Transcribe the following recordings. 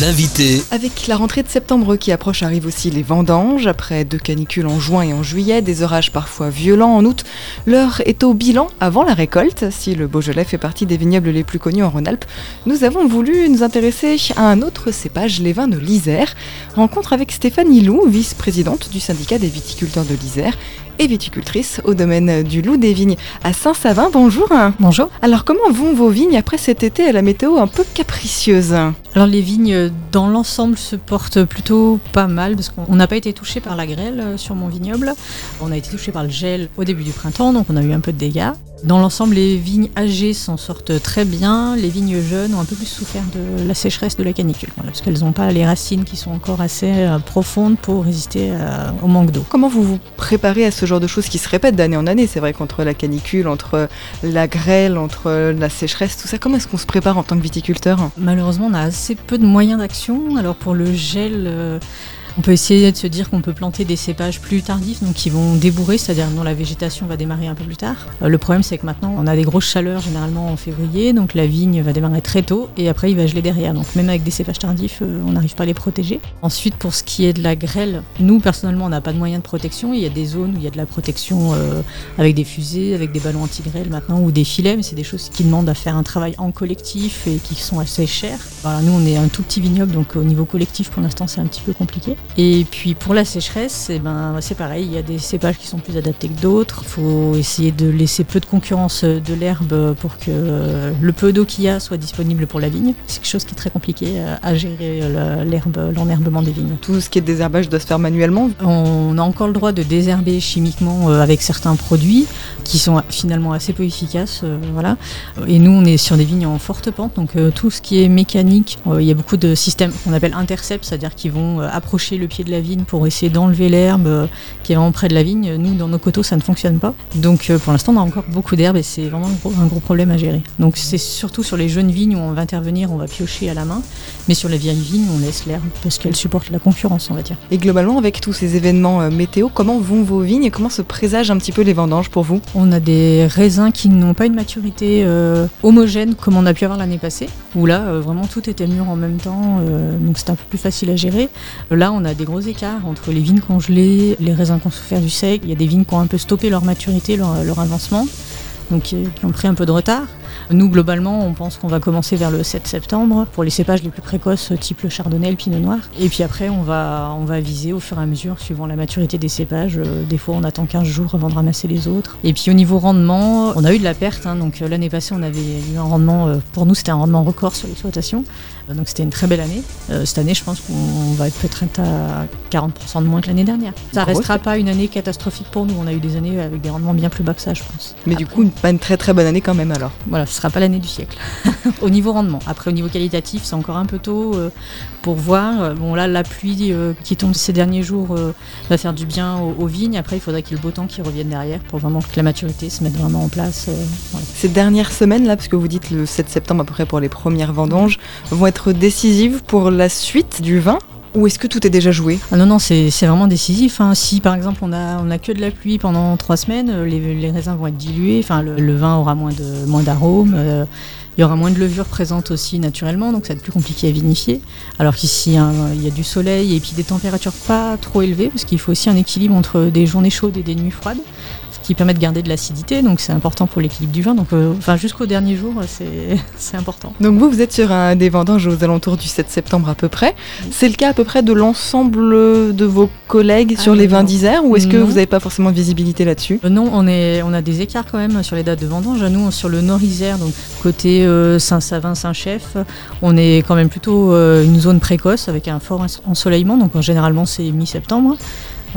L'invité Avec la rentrée de septembre qui approche arrivent aussi les vendanges. Après deux canicules en juin et en juillet, des orages parfois violents en août, l'heure est au bilan avant la récolte. Si le Beaujolais fait partie des vignobles les plus connus en Rhône-Alpes, nous avons voulu nous intéresser à un autre cépage, les vins de l'Isère. Rencontre avec Stéphanie Lou, vice-présidente du syndicat des viticulteurs de l'Isère et viticultrice au domaine du Loup des Vignes à Saint-Savin. Bonjour. Bonjour. Alors comment vont vos vignes après cet été à la météo un peu capricieuse? Alors les vignes dans l'ensemble se portent plutôt pas mal parce qu'on n'a pas été touché par la grêle euh, sur mon vignoble. On a été touché par le gel au début du printemps donc on a eu un peu de dégâts. Dans l'ensemble, les vignes âgées s'en sortent très bien. Les vignes jeunes ont un peu plus souffert de la sécheresse de la canicule, voilà, parce qu'elles n'ont pas les racines qui sont encore assez euh, profondes pour résister euh, au manque d'eau. Comment vous vous préparez à ce genre de choses qui se répètent d'année en année? C'est vrai qu'entre la canicule, entre la grêle, entre la sécheresse, tout ça, comment est-ce qu'on se prépare en tant que viticulteur? Malheureusement, on a assez peu de moyens d'action. Alors pour le gel... on peut essayer de se dire qu'on peut planter des cépages plus tardifs, donc qui vont débourrer, c'est-à-dire dont la végétation va démarrer un peu plus tard. Euh, le problème, c'est que maintenant, on a des grosses chaleurs généralement en février, donc la vigne va démarrer très tôt et après il va geler derrière. Donc même avec des cépages tardifs, euh, on n'arrive pas à les protéger. Ensuite, pour ce qui est de la grêle, nous personnellement, on n'a pas de moyen de protection. Il y a des zones où il y a de la protection euh, avec des fusées, avec des ballons anti-grêle maintenant ou des filets, mais c'est des choses qui demandent à faire un travail en collectif et qui sont assez chères. Nous, on est un tout petit vignoble, donc au niveau collectif, pour l'instant, c'est un petit peu compliqué. Et puis pour la sécheresse, eh ben, c'est pareil, il y a des cépages qui sont plus adaptés que d'autres. Il faut essayer de laisser peu de concurrence de l'herbe pour que le peu d'eau qu'il y a soit disponible pour la vigne. C'est quelque chose qui est très compliqué à gérer l'herbe, l'enherbement des vignes. Tout ce qui est désherbage doit se faire manuellement. On a encore le droit de désherber chimiquement euh, avec certains produits qui sont finalement assez peu efficaces. euh, voilà. Et nous, on est sur des vignes en forte pente, donc euh, tout ce qui est mécanique, il y a beaucoup de systèmes qu'on appelle intercept, c'est-à-dire qui vont euh, le pied de la vigne pour essayer d'enlever l'herbe euh, qui est vraiment près de la vigne. Nous, dans nos coteaux, ça ne fonctionne pas. Donc euh, pour l'instant, on a encore beaucoup d'herbe et c'est vraiment un gros, problème à gérer. Donc c'est surtout sur les jeunes vignes où on va intervenir, on va piocher à la main, mais sur les vieilles vignes, on laisse l'herbe parce qu'elle supporte la concurrence, on va dire. Et globalement, avec tous ces événements euh, météo, comment vont vos vignes et comment se présagent un petit peu les vendanges pour vous? On a des raisins qui n'ont pas une maturité euh, homogène comme on a pu avoir l'année passée, où là euh, vraiment tout était mûr en même temps, euh, donc c'est un peu plus facile à gérer. Là on a des gros écarts entre les vignes congelées, les raisins qui ont souffert du sec, il y a des vignes qui ont un peu stoppé leur maturité, leur, leur avancement, donc qui, qui ont pris un peu de retard. Nous globalement on pense qu'on va commencer vers le 7 septembre pour les cépages les plus précoces type le chardonnay, le pinot noir, et puis après on va, on va viser au fur et à mesure suivant la maturité des cépages. Euh, Des fois on attend 15 jours avant de ramasser les autres. Et puis au niveau rendement, on a eu de la perte, hein, donc euh, l'année passée on avait eu un rendement, euh, pour nous c'était un rendement record sur l'exploitation, donc c'était une très belle année. Cette année je pense qu'on va être peut-être à 40% de moins que l'année dernière. Ça Grosse restera pas une année catastrophique pour nous, on a eu des années avec des rendements bien plus bas que ça je pense. Mais du coup, une- pas une très très bonne année quand même alors. Voilà, ce sera pas l'année du siècle. au niveau rendement. Après, au niveau qualitatif, c'est encore un peu tôt euh, pour voir. Bon, là, la pluie euh, qui tombe ces derniers jours euh, va faire du bien aux, vignes. Après, il faudrait qu'il y ait le beau temps qui revienne derrière pour vraiment que la maturité se mette vraiment en place. Ces dernières semaines là, parce que vous dites le 7 septembre à peu près pour les premières vendanges, vont être décisives pour la suite du vin? Ou est-ce que tout est déjà joué? Ah non, non, c'est vraiment décisif. hein. Si par exemple on a, on a que de la pluie pendant trois semaines, euh, les, raisins vont être dilués, le, vin aura moins d'arômes. euh, il y aura moins de levure présente aussi naturellement, donc ça va être plus compliqué à vinifier. Alors qu'ici, hein, il y a du soleil et puis des températures pas trop élevées, parce qu'il faut aussi un équilibre entre des journées chaudes et des nuits froides, qui permet de garder de l'acidité, donc c'est important pour l'équilibre du vin. Donc, euh, enfin, jusqu'au dernier jour, c'est c'est important. Donc vous, vous êtes sur un des vendanges aux alentours du 7 septembre à peu près. C'est le cas à peu près de l'ensemble de vos collègues Ah sur les vins d'Isère ou est-ce que vous n'avez pas forcément de visibilité là-dessus? Euh, Non, on, est, on a des écarts quand même sur les dates de vendange. Nous, sur le Nord-Isère, donc côté euh, Saint-Savin, Saint-Chef, on est quand même plutôt euh, une zone précoce avec un fort ens- ensoleillement. Donc euh, généralement, c'est mi-septembre.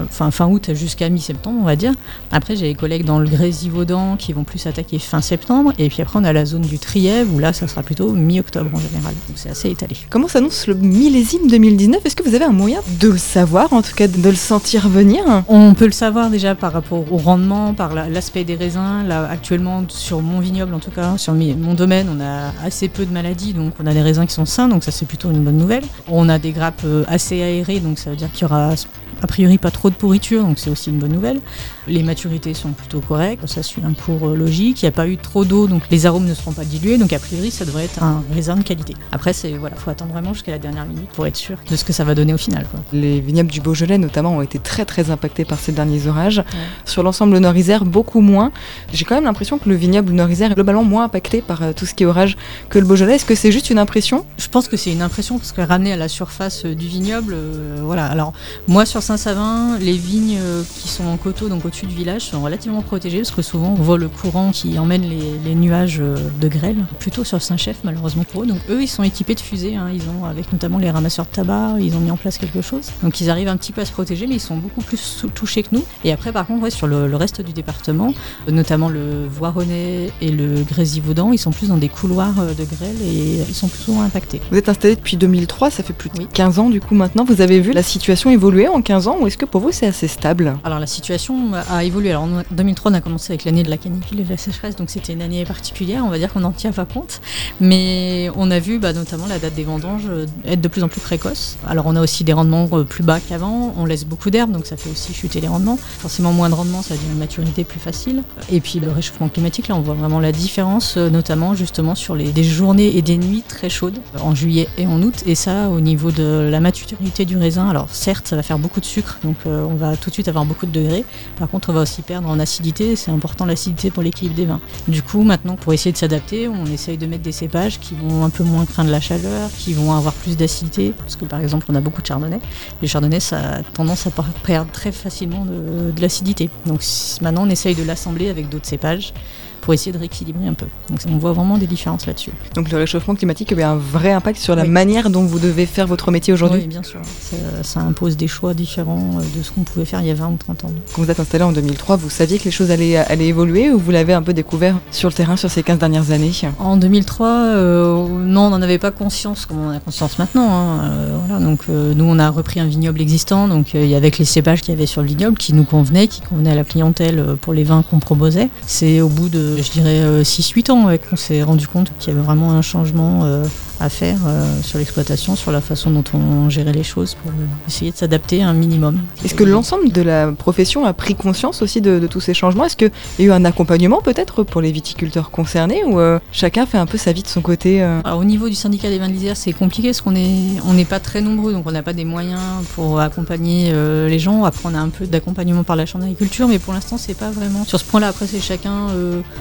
Fin août jusqu'à mi-septembre, on va dire. Après, j'ai des collègues dans le Grésivaudan qui vont plus attaquer fin septembre. Et puis après, on a la zone du Trièvre où là, ça sera plutôt mi-octobre en général. Donc c'est assez étalé. Comment s'annonce le millésime 2019 Est-ce que vous avez un moyen de le savoir, en tout cas de le sentir venir? On peut le savoir déjà par rapport au rendement, par la- l'aspect des raisins. Là, actuellement, sur mon vignoble, en tout cas, sur mon domaine, on a assez peu de maladies, donc on a des raisins qui sont sains, donc ça c'est plutôt une bonne nouvelle. On a des grappes euh, assez aérées, donc ça veut dire qu'il y aura a priori pas trop de pourriture, donc c'est aussi une bonne nouvelle. Les maturités sont plutôt correctes, ça suit un cours euh, logique, il n'y a pas eu trop d'eau, donc les arômes ne seront pas dilués, donc a priori ça devrait être un raisin de qualité. Après, c'est voilà, faut attendre vraiment jusqu'à la dernière minute pour être sûr de ce que ça va donner au final. Les vignobles du Beaujolais notamment ont été très très impactés par ces derniers orages. Sur l'ensemble Nord-Isère, beaucoup moins. J'ai quand même l'impression que le vignoble Nord-Isère est globalement moins impacté par euh, tout ce qui est orage que le Beaujolais. Est-ce que c'est juste une impression? Je pense que c'est une impression parce que ramené à la surface euh, du vignoble, voilà. Alors moi sur Saint-Savin, les vignes qui sont en coteau, donc au-dessus du village, sont relativement protégées parce que souvent on voit le courant qui emmène les, nuages de grêle, plutôt sur Saint-Chef malheureusement pour eux. Donc eux ils sont équipés de fusées, hein. ils ont avec notamment les ramasseurs de tabac, ils ont mis en place quelque chose. Donc ils arrivent un petit peu à se protéger mais ils sont beaucoup plus touchés que nous. Et après par contre sur le, reste du département, notamment le Voironnais et le Grésivaudan, ils sont plus dans des couloirs euh, de grêle et ils sont plus souvent impactés. Vous êtes installé depuis 2003, ça fait plus de 15 ans du coup maintenant. Vous avez vu la situation évoluer en 15 ans ou est-ce que pour vous c'est assez stable? Alors la situation évolué. Alors en 2003 on a commencé avec l'année de la canicule et de la sécheresse, donc c'était une année particulière, on va dire qu'on n'en tient pas compte. Mais on a vu bah, notamment la date des vendanges euh, être de plus en plus précoce. Alors on a aussi des rendements euh, plus bas qu'avant, on laisse beaucoup d'herbe, donc ça fait aussi chuter les rendements. Forcément moins de rendements, ça devient une maturité plus facile. Et puis le réchauffement climatique, là on voit vraiment la différence, euh, notamment justement sur les, des journées et des nuits très chaudes, en juillet et en août. Et ça au niveau de la maturité du raisin, alors certes ça va faire beaucoup de sucre, donc on va tout de suite avoir beaucoup de degrés. Par contre on va aussi perdre en acidité, c'est important l'acidité pour l'équilibre des vins. Du coup maintenant pour essayer de s'adapter, on essaye de mettre des cépages qui vont un peu moins craindre la chaleur, qui vont avoir plus d'acidité, parce que par exemple on a beaucoup de chardonnay. Les chardonnays ça a tendance à perdre très facilement de, de l'acidité. Donc maintenant on essaye de l'assembler avec d'autres cépages pour essayer de rééquilibrer un peu. Donc on voit vraiment des différences là-dessus. Donc le réchauffement climatique a un vrai impact sur la manière dont vous devez faire votre métier aujourd'hui Oui, bien sûr. Ça, impose des choix différents euh, de ce qu'on pouvait faire il y a 20 ou 30 ans. Quand vous êtes installé en 2003, vous saviez que les choses allaient, allaient évoluer ou vous l'avez un peu découvert sur le terrain sur ces 15 dernières années? En 2003, euh, non, on n'en avait pas conscience comme on en a conscience maintenant. Hein. Euh, voilà, donc nous, on a repris un vignoble existant, donc avec les cépages qu'il y avait sur le vignoble qui nous convenaient, qui convenaient à la clientèle pour les vins qu'on proposait. C'est au bout de je dirais, 6-8 euh, ans qu'on s'est rendu compte qu'il y avait vraiment un changement euh, à faire euh, sur l'exploitation, sur la façon dont on gérait les choses pour essayer de s'adapter à un minimum. Est-ce que l'ensemble de la profession a pris conscience aussi de, tous ces changements? Est-ce qu'il y a eu un accompagnement peut-être pour les viticulteurs concernés ou chacun fait un peu sa vie de son côté Au niveau du syndicat des vins de l'Isère, c'est compliqué parce qu'on n'est on n'est pas très nombreux, donc on n'a pas des moyens pour accompagner les gens. Après, on a un peu d'accompagnement par la Chambre d'agriculture, mais pour l'instant, c'est pas vraiment. Sur ce point-là, après, c'est chacun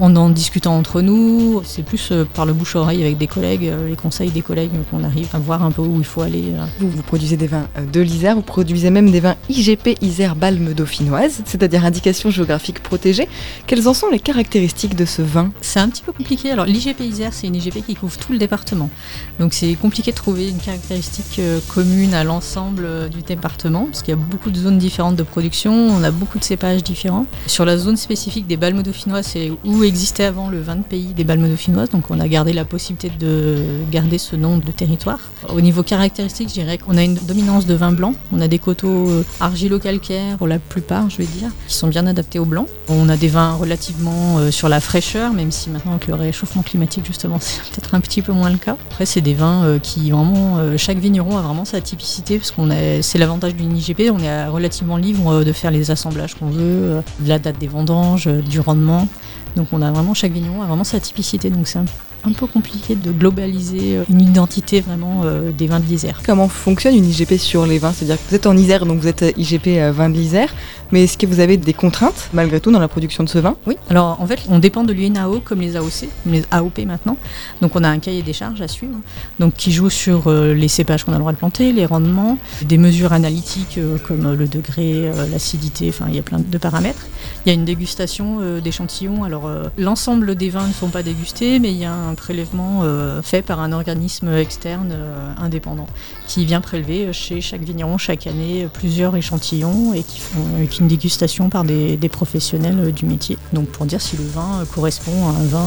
en discutant entre nous. C'est plus euh, par le bouche-oreille avec des collègues, euh, les conseils des collègues qu'on arrive à voir un peu où il faut aller. Euh. Vous, vous produisez des vins de l'Isère, vous produisez même des vins IGP Isère Balme Dauphinoise, c'est-à-dire indication géographique protégée. Quelles en sont les caractéristiques de ce vin? C'est un petit peu compliqué. Alors l'IGP Isère, c'est une IGP qui couvre tout le département. Donc c'est compliqué de trouver une caractéristique commune à l'ensemble du département, parce qu'il y a beaucoup de zones différentes de production, on a beaucoup de cépages différents. Sur la zone spécifique des balmes dauphinoises, c'est où existe avant le vin de pays des balmes dauphinoises, donc on a gardé la possibilité de garder ce nom de territoire. Au niveau caractéristique, je dirais qu'on a une dominance de vin blanc. On a des coteaux euh, argilo-calcaires pour la plupart, je vais dire, qui sont bien adaptés au blanc. On a des vins relativement euh, sur la fraîcheur, même si maintenant avec le réchauffement climatique, justement, c'est peut-être un petit peu moins le cas. Après, c'est des vins euh, qui vraiment, chaque vigneron a vraiment sa typicité, parce qu'on c'est l'avantage d'une IGP, on est relativement libre de faire les assemblages qu'on veut, de la date des vendanges, du rendement. Donc on a vraiment, chaque vigneron a vraiment sa typicité. Donc c'est un peu compliqué de globaliser euh, une identité vraiment euh, des vins de l'Isère. Comment fonctionne une IGP sur les vins? C'est-à-dire que vous êtes en Isère, donc vous êtes euh, IGP vin de l'Isère, mais est-ce que vous avez des contraintes malgré tout dans la production de ce vin? Oui, alors en fait on dépend de l'UNAO comme les AOC, les AOP maintenant, donc on a un cahier des charges à suivre, donc qui joue sur les cépages qu'on a le droit de planter, les rendements, des mesures analytiques comme le degré, l'acidité, enfin il y a plein de paramètres. Il y a une dégustation d'échantillons, alors l'ensemble des vins ne sont pas dégustés, mais il y a un prélèvement euh, fait par un organisme externe euh, indépendant qui vient prélever chez chaque vigneron chaque année plusieurs échantillons et qui font une dégustation par des, professionnels du métier. Donc pour dire si le vin correspond à un vin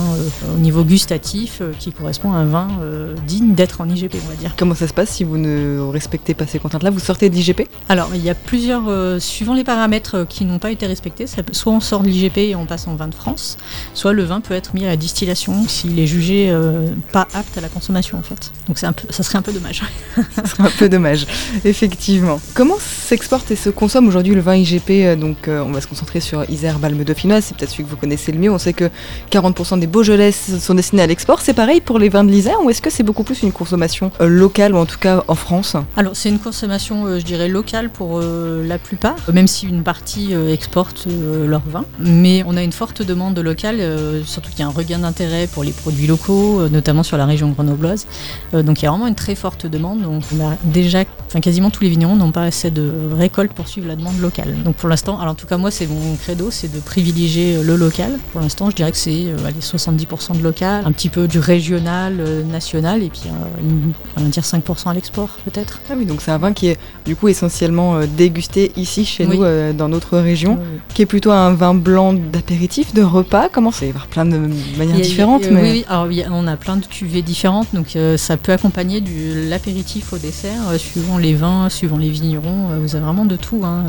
au niveau gustatif qui correspond à un vin digne d'être en IGP, on va dire. Comment ça se passe si vous ne respectez pas ces contraintes-là? Vous sortez de l'IGP Alors il y a plusieurs, suivant les paramètres qui n'ont pas été respectés, ça peut, soit on sort de l'IGP et on passe en vin de France, soit le vin peut être mis à la distillation s'il est jugé jugés pas aptes à la consommation en fait. Donc c'est un peu, ça serait un peu dommage. ça serait un peu dommage, effectivement. Comment s'exporte et se consomme aujourd'hui le vin IGP Donc on va se concentrer sur Isère Balme Dauphinoise, c'est peut-être celui que vous connaissez le mieux. On sait que 40% des Beaujolais sont destinés à l'export. C'est pareil pour les vins de l'Isère ou est-ce que c'est beaucoup plus une consommation locale ou en tout cas en France? Alors c'est une consommation, je dirais, locale pour la plupart, même si une partie exporte leur vin. Mais on a une forte demande locale, surtout qu'il y a un regain d'intérêt pour les produits locaux, notamment sur la région grenobloise. donc il y a vraiment une très forte demande. Donc on a déjà, enfin quasiment tous les vignerons n'ont pas assez de récoltes pour suivre la demande locale. Donc pour l'instant, alors en tout cas moi c'est mon credo, c'est de privilégier le local. Pour l'instant je dirais que c'est 70% de local, un petit peu du régional, national, et puis on va dire 5% à l'export peut-être. Ah oui, donc c'est un vin qui est du coup essentiellement dégusté ici chez nous dans notre région, qui est plutôt un vin blanc d'apéritif, de repas. Comment c'est? Il y avoir plein de manières différentes. mais... Oui, alors on a plein de cuvées différentes, donc ça peut accompagner de l'apéritif au dessert, suivant les vins, suivant les vignerons. vous avez vraiment de tout. Hein.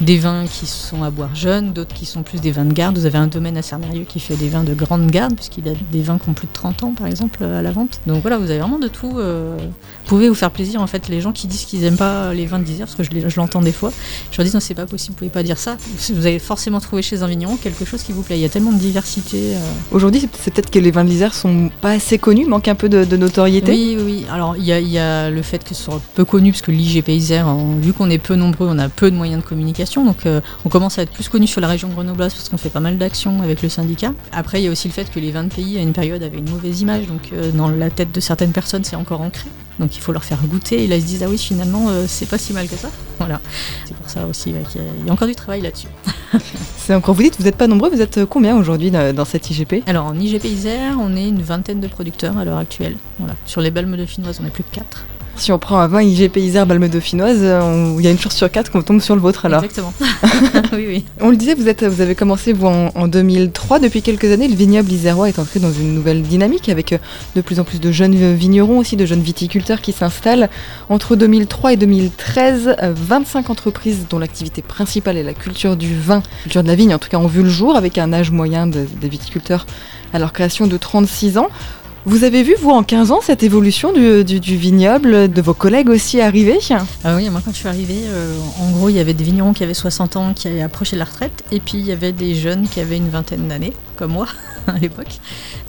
Des vins qui sont à boire jeunes, d'autres qui sont plus des vins de garde. Vous avez un domaine à Cernérieux qui fait des vins de grande garde, puisqu'il a des vins qui ont plus de 30 ans, par exemple, à la vente. Donc voilà, vous avez vraiment de tout. Vous pouvez vous faire plaisir, en fait, les gens qui disent qu'ils n'aiment pas les vins de d'Isère, parce que je l'entends des fois. Je leur dis non, c'est pas possible, vous pouvez pas dire ça. Vous avez forcément trouvé chez un vigneron quelque chose qui vous plaît. Il y a tellement de diversité. Aujourd'hui, c'est peut-être que les vins de l'Isère sont pas assez connus, manquent un peu de, notoriété. Oui, oui. Alors, il y, a le fait que ce soit peu connu, parce que l'IGP Isère, vu qu'on est peu nombreux, on a peu de moyens de communication. Donc, on commence à être plus connu sur la région grenobloise parce qu'on fait pas mal d'actions avec le syndicat. Après, il y a aussi le fait que les vins de pays, à une période, avaient une mauvaise image. Donc, dans la tête de certaines personnes, c'est encore ancré. Donc il faut leur faire goûter et là ils se disent ah oui finalement c'est pas si mal que ça. Voilà. C'est pour ça aussi qu'il y, a encore du travail là-dessus. c'est encore vous dites vous n'êtes pas nombreux, vous êtes combien aujourd'hui dans cette IGP Alors en IGP Isère on est une vingtaine de producteurs à l'heure actuelle. Voilà. Sur les balmes de Finoise on est plus que 4. Si on prend un vin IGP Isère Balme Dauphinoise, il y a une chance sur quatre qu'on tombe sur le vôtre alors. Exactement. oui, oui. On le disait, vous, êtes, vous avez commencé vous en, 2003. Depuis quelques années, le vignoble isérois est entré dans une nouvelle dynamique avec de plus en plus de jeunes vignerons aussi, de jeunes viticulteurs qui s'installent. Entre 2003 et 2013, 25 entreprises dont l'activité principale est la culture du vin, culture de la vigne en tout cas, ont vu le jour avec un âge moyen des viticulteurs à leur création de 36 ans. Vous avez vu, vous, en 15 ans, cette évolution du, vignoble, de vos collègues aussi arriver ah Oui, moi, quand je suis arrivée, euh, en gros, il y avait des vignerons qui avaient 60 ans, qui avaient approché la retraite, et puis il y avait des jeunes qui avaient une vingtaine d'années, comme moi. à l'époque.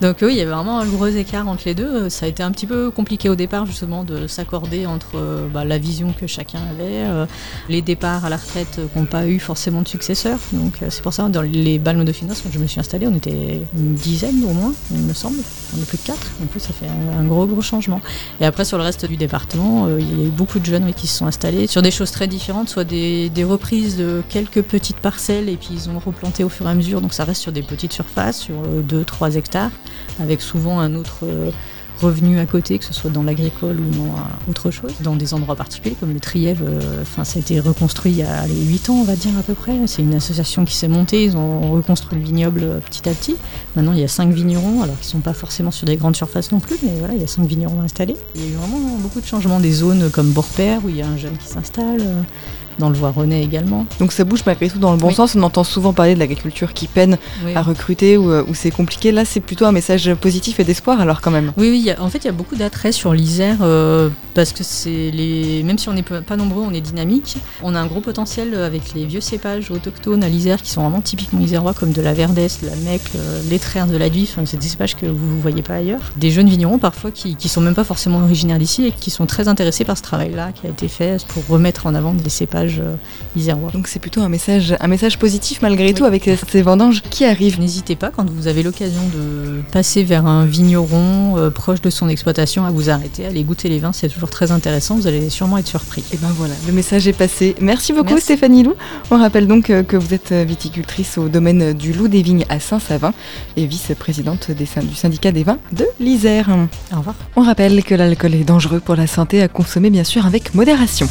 Donc oui, il y avait vraiment un gros écart entre les deux. Ça a été un petit peu compliqué au départ justement de s'accorder entre euh, bah, la vision que chacun avait, euh, les départs à la retraite qui n'ont pas eu forcément de successeurs. Donc euh, c'est pour ça dans les balmes de finance quand je me suis installée, on était une dizaine au moins, il me semble. On est plus de quatre. Donc ça fait un, gros gros changement. Et après sur le reste du département, il y a eu beaucoup de jeunes qui se sont installés sur des choses très différentes, soit des, des reprises de quelques petites parcelles et puis ils ont replanté au fur et à mesure. Donc ça reste sur des petites surfaces, sur 2-3 hectares, avec souvent un autre euh, revenu à côté, que ce soit dans l'agricole ou dans autre chose, dans des endroits particuliers comme le Trièvre. Euh, enfin, ça a été reconstruit il y a les 8 ans, on va dire à peu près. C'est une association qui s'est montée, ils ont reconstruit le vignoble euh, petit à petit. Maintenant, il y a 5 vignerons, alors qu'ils ne sont pas forcément sur des grandes surfaces non plus, mais voilà, il y a 5 vignerons installés. Il y a eu vraiment beaucoup de changements des zones comme Borpère, où il y a un jeune qui s'installe dans le Voironnais également. Donc ça bouge malgré tout dans le bon sens. On entend souvent parler de l'agriculture qui peine à recruter ou, euh, c'est compliqué. Là, c'est plutôt un message positif et d'espoir alors quand même. Oui, oui. en fait, il y a beaucoup d'attrait sur l'Isère euh, parce que c'est les. Même si on n'est pas nombreux, on est dynamique. On a un gros potentiel avec les vieux cépages autochtones à l'Isère qui sont vraiment typiquement isérois comme de la Verdesse, de la Mecque, euh, l'étraire de la Duif. c'est des cépages que vous ne voyez pas ailleurs. Des jeunes vignerons parfois qui, qui sont même pas forcément originaires d'ici et qui sont très intéressés par ce travail-là qui a été fait pour remettre en avant des cépages euh, Donc c'est plutôt un message, un message positif malgré tout avec ces vendanges qui arrivent. N'hésitez pas quand vous avez l'occasion de passer vers un vigneron euh, proche de son exploitation à vous arrêter, à aller goûter les vins, c'est toujours très intéressant, vous allez sûrement être surpris. Et ben voilà, le message est passé. Merci beaucoup Stéphanie Lou. On rappelle donc euh, que vous êtes viticultrice au domaine du Loup des Vignes à Saint-Savin et vice-présidente du syndicat des vins de l'Isère. Au revoir. On rappelle que l'alcool est dangereux pour la santé à consommer bien sûr avec modération.